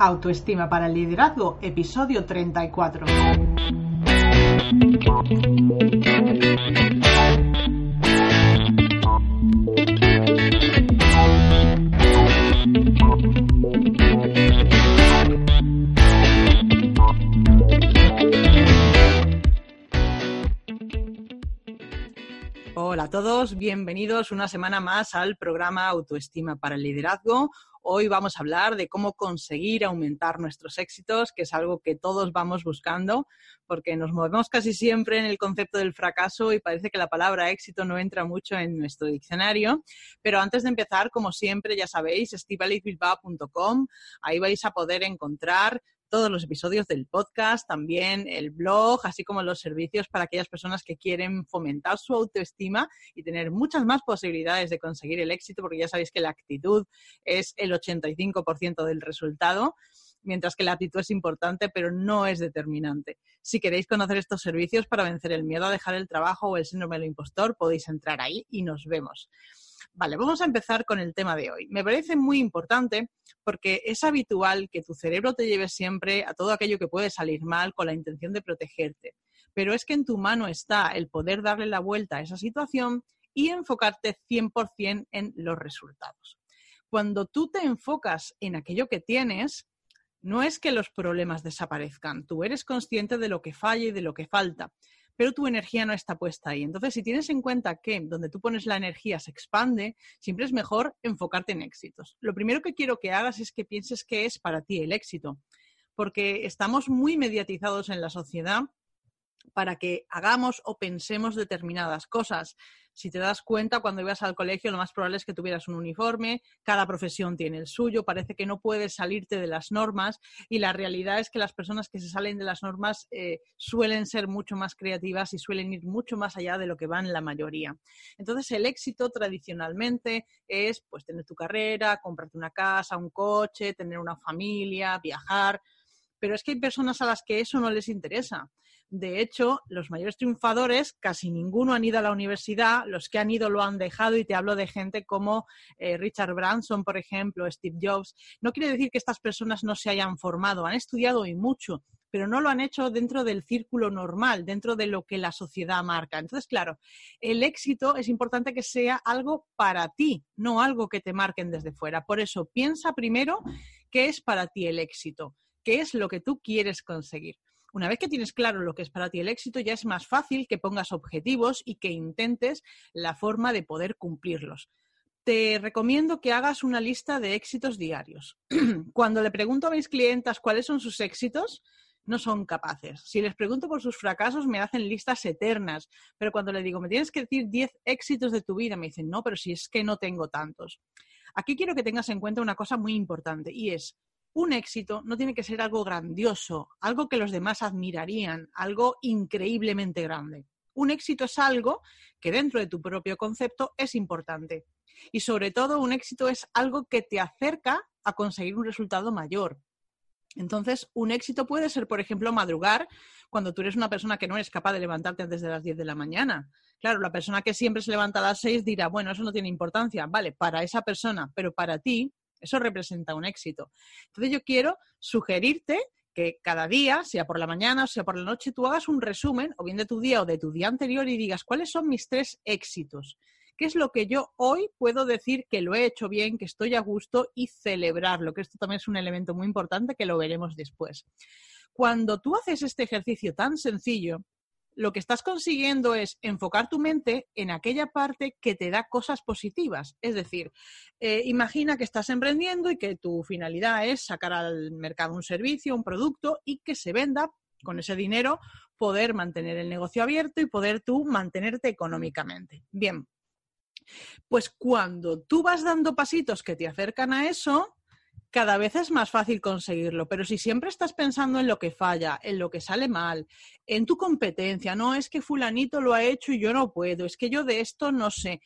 Autoestima para el Liderazgo, episodio 34. Hola a todos, bienvenidos una semana más al programa Autoestima para el Liderazgo. Hoy vamos a hablar de cómo conseguir aumentar nuestros éxitos, que es algo que todos vamos buscando, porque nos movemos casi siempre en el concepto del fracaso y parece que la palabra éxito no entra mucho en nuestro diccionario. Pero antes de empezar, como siempre, ya sabéis, estivalizbilbao.com, ahí vais a poder encontrar todos los episodios del podcast, también el blog, así como los servicios para aquellas personas que quieren fomentar su autoestima y tener muchas más posibilidades de conseguir el éxito, porque ya sabéis que la actitud es el 85% del resultado mientras que la actitud es importante, pero no es determinante. Si queréis conocer estos servicios para vencer el miedo a dejar el trabajo o el síndrome del impostor, podéis entrar ahí y nos vemos. Vale, vamos a empezar con el tema de hoy. Me parece muy importante porque es habitual que tu cerebro te lleve siempre a todo aquello que puede salir mal con la intención de protegerte. Pero es que en tu mano está el poder darle la vuelta a esa situación y enfocarte 100% en los resultados. Cuando tú te enfocas en aquello que tienes, no es que los problemas desaparezcan, tú eres consciente de lo que falla y de lo que falta, pero tu energía no está puesta ahí. Entonces, si tienes en cuenta que donde tú pones la energía se expande, siempre es mejor enfocarte en éxitos. Lo primero que quiero que hagas es que pienses qué es para ti el éxito, porque estamos muy mediatizados en la sociedad para que hagamos o pensemos determinadas cosas. Si te das cuenta, cuando ibas al colegio, lo más probable es que tuvieras un uniforme, cada profesión tiene el suyo, parece que no puedes salirte de las normas y la realidad es que las personas que se salen de las normas eh, suelen ser mucho más creativas y suelen ir mucho más allá de lo que van la mayoría. Entonces, el éxito tradicionalmente es pues tener tu carrera, comprarte una casa, un coche, tener una familia, viajar, pero es que hay personas a las que eso no les interesa. De hecho, los mayores triunfadores, casi ninguno han ido a la universidad, los que han ido lo han dejado y te hablo de gente como eh, Richard Branson, por ejemplo, Steve Jobs. No quiere decir que estas personas no se hayan formado, han estudiado y mucho, pero no lo han hecho dentro del círculo normal, dentro de lo que la sociedad marca. Entonces, claro, el éxito es importante que sea algo para ti, no algo que te marquen desde fuera. Por eso, piensa primero qué es para ti el éxito, qué es lo que tú quieres conseguir. Una vez que tienes claro lo que es para ti el éxito, ya es más fácil que pongas objetivos y que intentes la forma de poder cumplirlos. Te recomiendo que hagas una lista de éxitos diarios. Cuando le pregunto a mis clientas cuáles son sus éxitos, no son capaces. Si les pregunto por sus fracasos, me hacen listas eternas. Pero cuando le digo, me tienes que decir 10 éxitos de tu vida, me dicen, no, pero si es que no tengo tantos. Aquí quiero que tengas en cuenta una cosa muy importante y es, un éxito no tiene que ser algo grandioso, algo que los demás admirarían, algo increíblemente grande. Un éxito es algo que dentro de tu propio concepto es importante. Y sobre todo, un éxito es algo que te acerca a conseguir un resultado mayor. Entonces, un éxito puede ser, por ejemplo, madrugar cuando tú eres una persona que no eres capaz de levantarte antes de las 10 de la mañana. Claro, la persona que siempre se levanta a las 6 dirá, bueno, eso no tiene importancia. Vale, para esa persona, pero para ti eso representa un éxito. Entonces yo quiero sugerirte que cada día, sea por la mañana o sea por la noche, tú hagas un resumen o bien de tu día o de tu día anterior y digas cuáles son mis tres éxitos. ¿Qué es lo que yo hoy puedo decir que lo he hecho bien, que estoy a gusto y celebrarlo? Que esto también es un elemento muy importante que lo veremos después. Cuando tú haces este ejercicio tan sencillo, lo que estás consiguiendo es enfocar tu mente en aquella parte que te da cosas positivas. Es decir, eh, imagina que estás emprendiendo y que tu finalidad es sacar al mercado un servicio, un producto y que se venda con ese dinero, poder mantener el negocio abierto y poder tú mantenerte económicamente. Bien, pues cuando tú vas dando pasitos que te acercan a eso, cada vez es más fácil conseguirlo, pero si siempre estás pensando en lo que falla, en lo que sale mal, en tu competencia, no es que fulanito lo ha hecho y yo no puedo, es que yo de esto no sé.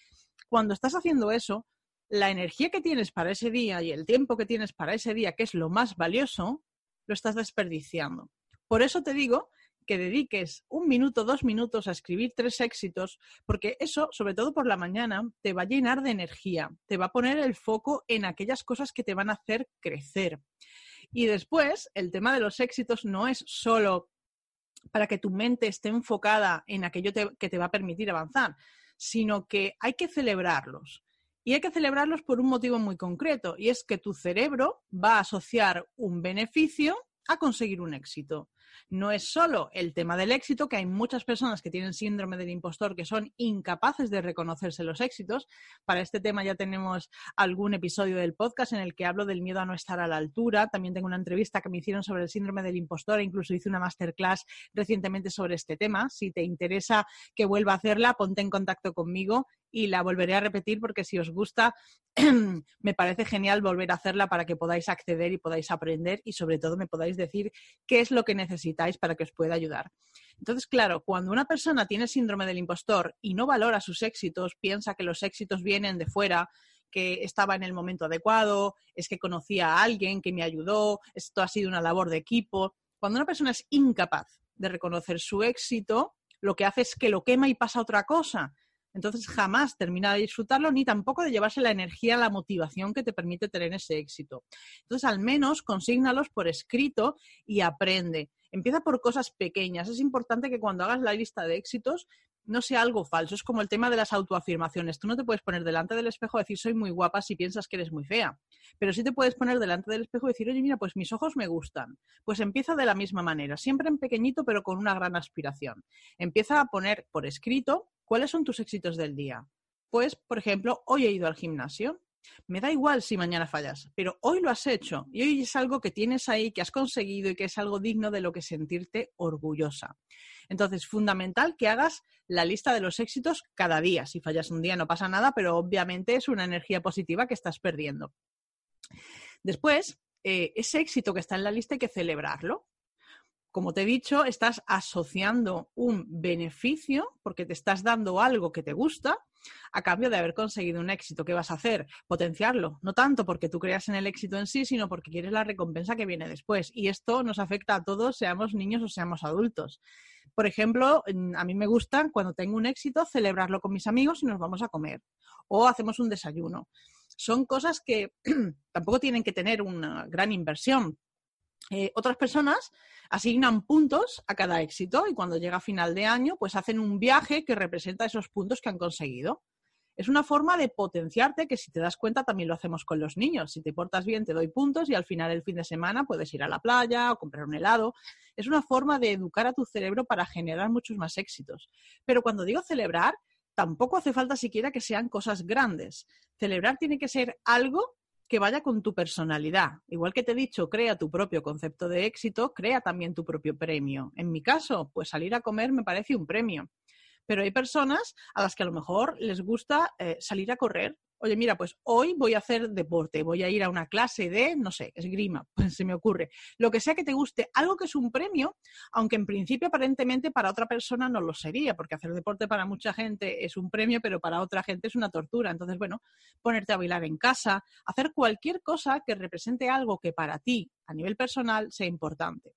Cuando estás haciendo eso, la energía que tienes para ese día y el tiempo que tienes para ese día, que es lo más valioso, lo estás desperdiciando. Por eso te digo que dediques un minuto, dos minutos a escribir tres éxitos, porque eso, sobre todo por la mañana, te va a llenar de energía, te va a poner el foco en aquellas cosas que te van a hacer crecer. Y después, el tema de los éxitos no es solo para que tu mente esté enfocada en aquello que te va a permitir avanzar, sino que hay que celebrarlos. Y hay que celebrarlos por un motivo muy concreto, y es que tu cerebro va a asociar un beneficio a conseguir un éxito no es solo el tema del éxito, que hay muchas personas que tienen síndrome del impostor que son incapaces de reconocerse los éxitos. Para este tema ya tenemos algún episodio del podcast en el que hablo del miedo a no estar a la altura. También tengo una entrevista que me hicieron sobre el síndrome del impostor e incluso hice una masterclass recientemente sobre este tema. Si te interesa que vuelva a hacerla, ponte en contacto conmigo y la volveré a repetir porque si os gusta, me parece genial volver a hacerla para que podáis acceder y podáis aprender y sobre todo me podáis decir qué es lo que necesitáis para que os pueda ayudar. Entonces, claro, cuando una persona tiene síndrome del impostor y no valora sus éxitos, piensa que los éxitos vienen de fuera, que estaba en el momento adecuado, es que conocía a alguien que me ayudó, esto ha sido una labor de equipo. Cuando una persona es incapaz de reconocer su éxito, lo que hace es que lo quema y pasa otra cosa entonces jamás termina de disfrutarlo ni tampoco de llevarse la energía, la motivación que te permite tener ese éxito. Entonces al menos consígnalos por escrito y aprende. Empieza por cosas pequeñas. Es importante que cuando hagas la lista de éxitos no sea algo falso. Es como el tema de las autoafirmaciones. Tú no te puedes poner delante del espejo y decir soy muy guapa si piensas que eres muy fea. Pero sí te puedes poner delante del espejo y decir, oye, mira, pues mis ojos me gustan. Pues empieza de la misma manera, siempre en pequeñito, pero con una gran aspiración. Empieza a poner por escrito ¿Cuáles son tus éxitos del día? Pues, por ejemplo, hoy he ido al gimnasio. Me da igual si mañana fallas, pero hoy lo has hecho y hoy es algo que tienes ahí, que has conseguido y que es algo digno de lo que sentirte orgullosa. Entonces, fundamental que hagas la lista de los éxitos cada día. Si fallas un día no pasa nada, pero obviamente es una energía positiva que estás perdiendo. Después, eh, ese éxito que está en la lista hay que celebrarlo como te he dicho, estás asociando un beneficio porque te estás dando algo que te gusta a cambio de haber conseguido un éxito. ¿Qué vas a hacer? Potenciarlo. No tanto porque tú creas en el éxito en sí, sino porque quieres la recompensa que viene después. Y esto nos afecta a todos, seamos niños o seamos adultos. Por ejemplo, a mí me gusta cuando tengo un éxito celebrarlo con mis amigos y nos vamos a comer. O hacemos un desayuno. Son cosas que tampoco tienen que tener una gran inversión, eh, otras personas asignan puntos a cada éxito y cuando llega final de año, pues hacen un viaje que representa esos puntos que han conseguido. Es una forma de potenciarte que si te das cuenta también lo hacemos con los niños. Si te portas bien te doy puntos y al final del fin de semana puedes ir a la playa o comprar un helado. Es una forma de educar a tu cerebro para generar muchos más éxitos. Pero cuando digo celebrar, tampoco hace falta siquiera que sean cosas grandes. Celebrar tiene que ser algo que vaya con tu personalidad. Igual que te he dicho, crea tu propio concepto de éxito, crea también tu propio premio. En mi caso, pues salir a comer me parece un premio. Pero hay personas a las que a lo mejor les gusta eh, salir a correr oye, mira, pues hoy voy a hacer deporte, voy a ir a una clase de, no sé, esgrima, pues se me ocurre. Lo que sea que te guste, algo que es un premio, aunque en principio aparentemente para otra persona no lo sería, porque hacer deporte para mucha gente es un premio, pero para otra gente es una tortura. Entonces, bueno, ponerte a bailar en casa, hacer cualquier cosa que represente algo que para ti, a nivel personal, sea importante.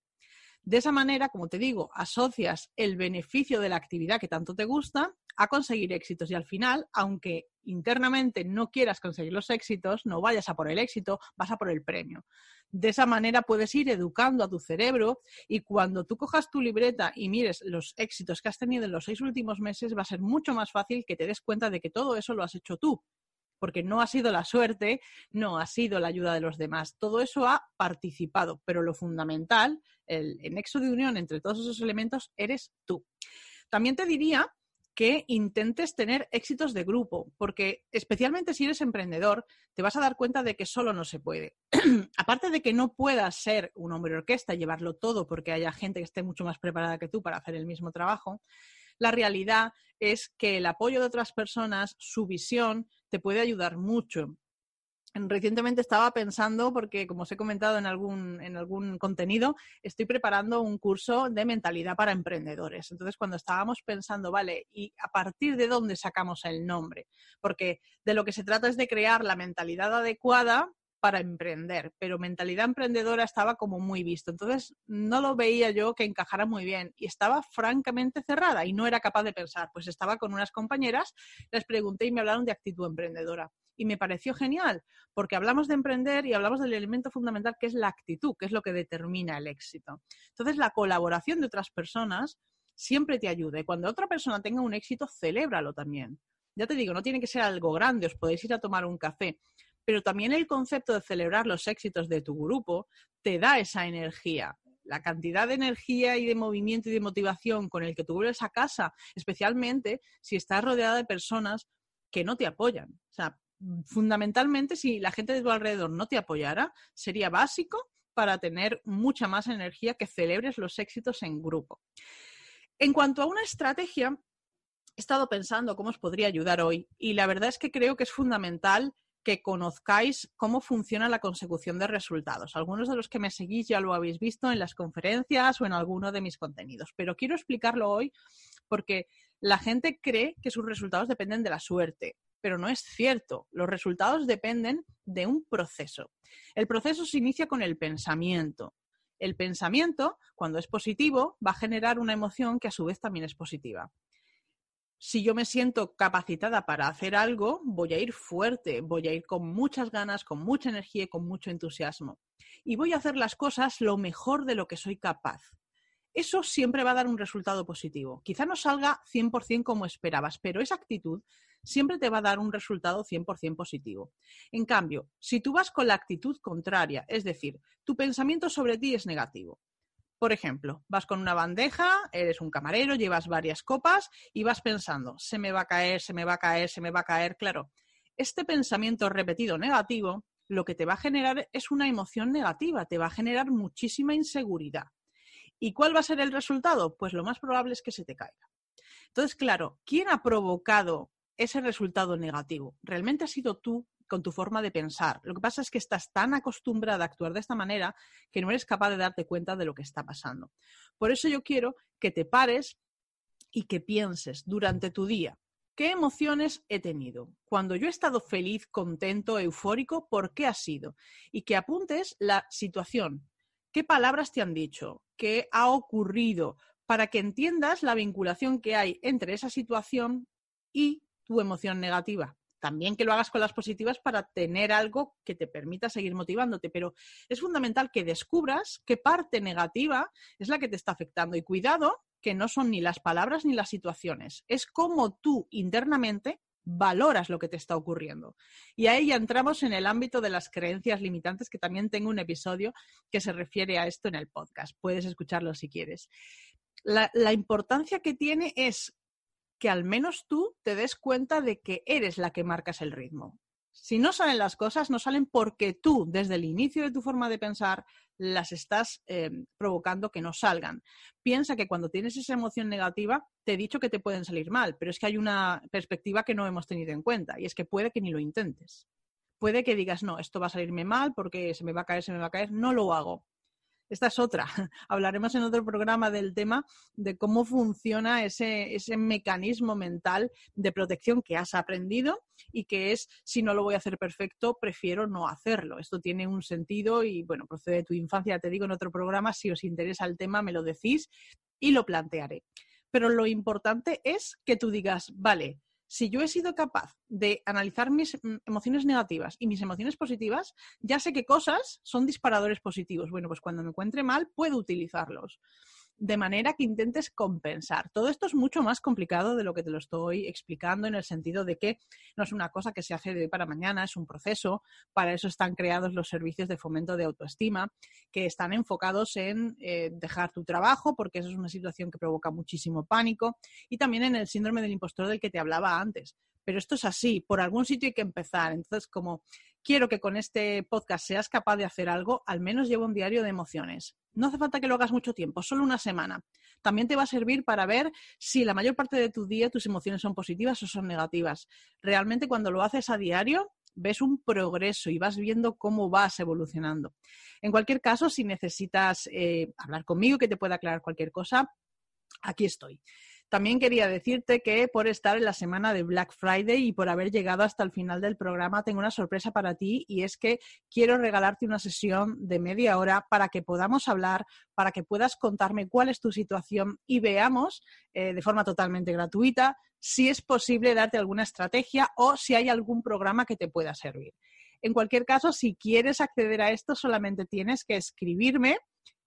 De esa manera, como te digo, asocias el beneficio de la actividad que tanto te gusta a conseguir éxitos y al final, aunque internamente no quieras conseguir los éxitos, no vayas a por el éxito, vas a por el premio. De esa manera puedes ir educando a tu cerebro y cuando tú cojas tu libreta y mires los éxitos que has tenido en los seis últimos meses, va a ser mucho más fácil que te des cuenta de que todo eso lo has hecho tú porque no ha sido la suerte, no ha sido la ayuda de los demás. Todo eso ha participado, pero lo fundamental, el, nexo de unión entre todos esos elementos, eres tú. También te diría que intentes tener éxitos de grupo, porque especialmente si eres emprendedor, te vas a dar cuenta de que solo no se puede. Aparte de que no puedas ser un hombre orquesta, llevarlo todo porque haya gente que esté mucho más preparada que tú para hacer el mismo trabajo, la realidad es que el apoyo de otras personas, su visión, te puede ayudar mucho. Recientemente estaba pensando, porque como os he comentado en algún, en algún contenido, estoy preparando un curso de mentalidad para emprendedores. Entonces, cuando estábamos pensando, vale, ¿y a partir de dónde sacamos el nombre? Porque de lo que se trata es de crear la mentalidad adecuada para emprender, pero mentalidad emprendedora estaba como muy visto. Entonces no lo veía yo que encajara muy bien y estaba francamente cerrada y no era capaz de pensar. Pues estaba con unas compañeras, les pregunté y me hablaron de actitud emprendedora. Y me pareció genial, porque hablamos de emprender y hablamos del elemento fundamental que es la actitud, que es lo que determina el éxito. Entonces la colaboración de otras personas siempre te ayuda y cuando otra persona tenga un éxito, celébralo también. Ya te digo, no tiene que ser algo grande, os podéis ir a tomar un café, pero también el concepto de celebrar los éxitos de tu grupo te da esa energía. La cantidad de energía y de movimiento y de motivación con el que tú vuelves a casa, especialmente si estás rodeada de personas que no te apoyan. O sea, fundamentalmente, si la gente de tu alrededor no te apoyara, sería básico para tener mucha más energía que celebres los éxitos en grupo. En cuanto a una estrategia, he estado pensando cómo os podría ayudar hoy y la verdad es que creo que es fundamental que conozcáis cómo funciona la consecución de resultados. Algunos de los que me seguís ya lo habéis visto en las conferencias o en alguno de mis contenidos, pero quiero explicarlo hoy porque la gente cree que sus resultados dependen de la suerte, pero no es cierto. Los resultados dependen de un proceso. El proceso se inicia con el pensamiento. El pensamiento, cuando es positivo, va a generar una emoción que a su vez también es positiva. Si yo me siento capacitada para hacer algo, voy a ir fuerte, voy a ir con muchas ganas, con mucha energía y con mucho entusiasmo. Y voy a hacer las cosas lo mejor de lo que soy capaz. Eso siempre va a dar un resultado positivo. Quizá no salga 100% como esperabas, pero esa actitud siempre te va a dar un resultado 100% positivo. En cambio, si tú vas con la actitud contraria, es decir, tu pensamiento sobre ti es negativo. Por ejemplo, vas con una bandeja, eres un camarero, llevas varias copas y vas pensando, se me va a caer, se me va a caer, se me va a caer. Claro, este pensamiento repetido negativo lo que te va a generar es una emoción negativa, te va a generar muchísima inseguridad. ¿Y cuál va a ser el resultado? Pues lo más probable es que se te caiga. Entonces, claro, ¿quién ha provocado ese resultado negativo. Realmente has sido tú con tu forma de pensar. Lo que pasa es que estás tan acostumbrada a actuar de esta manera que no eres capaz de darte cuenta de lo que está pasando. Por eso yo quiero que te pares y que pienses durante tu día. ¿Qué emociones he tenido? Cuando yo he estado feliz, contento, eufórico, ¿por qué ha sido? Y que apuntes la situación. ¿Qué palabras te han dicho? ¿Qué ha ocurrido? Para que entiendas la vinculación que hay entre esa situación y tu emoción negativa. También que lo hagas con las positivas para tener algo que te permita seguir motivándote, pero es fundamental que descubras qué parte negativa es la que te está afectando. Y cuidado, que no son ni las palabras ni las situaciones, es cómo tú internamente valoras lo que te está ocurriendo. Y ahí ya entramos en el ámbito de las creencias limitantes, que también tengo un episodio que se refiere a esto en el podcast. Puedes escucharlo si quieres. La, la importancia que tiene es que al menos tú te des cuenta de que eres la que marcas el ritmo. Si no salen las cosas, no salen porque tú, desde el inicio de tu forma de pensar, las estás eh, provocando que no salgan. Piensa que cuando tienes esa emoción negativa, te he dicho que te pueden salir mal, pero es que hay una perspectiva que no hemos tenido en cuenta y es que puede que ni lo intentes. Puede que digas, no, esto va a salirme mal porque se me va a caer, se me va a caer, no lo hago. Esta es otra. Hablaremos en otro programa del tema de cómo funciona ese, ese, mecanismo mental de protección que has aprendido y que es, si no lo voy a hacer perfecto, prefiero no hacerlo. Esto tiene un sentido y, bueno, procede de tu infancia, te digo en otro programa, si os interesa el tema, me lo decís y lo plantearé. Pero lo importante es que tú digas, vale, si yo he sido capaz de analizar mis mm, emociones negativas y mis emociones positivas, ya sé qué cosas son disparadores positivos. Bueno, pues cuando me encuentre mal, puedo utilizarlos de manera que intentes compensar. Todo esto es mucho más complicado de lo que te lo estoy explicando en el sentido de que no es una cosa que se hace de hoy para mañana, es un proceso. Para eso están creados los servicios de fomento de autoestima, que están enfocados en eh, dejar tu trabajo, porque eso es una situación que provoca muchísimo pánico, y también en el síndrome del impostor del que te hablaba antes. Pero esto es así, por algún sitio hay que empezar. Entonces, como quiero que con este podcast seas capaz de hacer algo, al menos lleva un diario de emociones. No hace falta que lo hagas mucho tiempo, solo una semana. También te va a servir para ver si la mayor parte de tu día tus emociones son positivas o son negativas. Realmente cuando lo haces a diario, ves un progreso y vas viendo cómo vas evolucionando. En cualquier caso, si necesitas eh, hablar conmigo, que te pueda aclarar cualquier cosa, aquí estoy. También quería decirte que por estar en la semana de Black Friday y por haber llegado hasta el final del programa, tengo una sorpresa para ti y es que quiero regalarte una sesión de media hora para que podamos hablar, para que puedas contarme cuál es tu situación y veamos eh, de forma totalmente gratuita si es posible darte alguna estrategia o si hay algún programa que te pueda servir. En cualquier caso, si quieres acceder a esto, solamente tienes que escribirme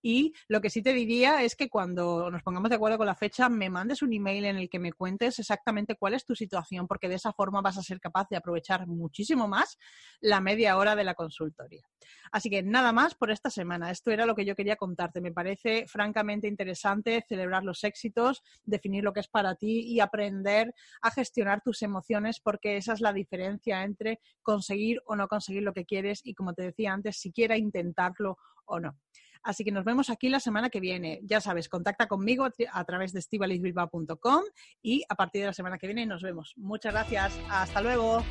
y lo que sí te diría es que cuando nos pongamos de acuerdo con la fecha, me mandes un email en el que me cuentes exactamente cuál es tu situación, porque de esa forma vas a ser capaz de aprovechar muchísimo más la media hora de la consultoría. Así que nada más por esta semana. Esto era lo que yo quería contarte. Me parece francamente interesante celebrar los éxitos, definir lo que es para ti y aprender a gestionar tus emociones, porque esa es la diferencia entre conseguir o no conseguir lo que quieres y, como te decía antes, siquiera intentarlo o no. Así que nos vemos aquí la semana que viene. Ya sabes, contacta conmigo a través de estivalisbilbao.com y a partir de la semana que viene nos vemos. Muchas gracias. Hasta luego.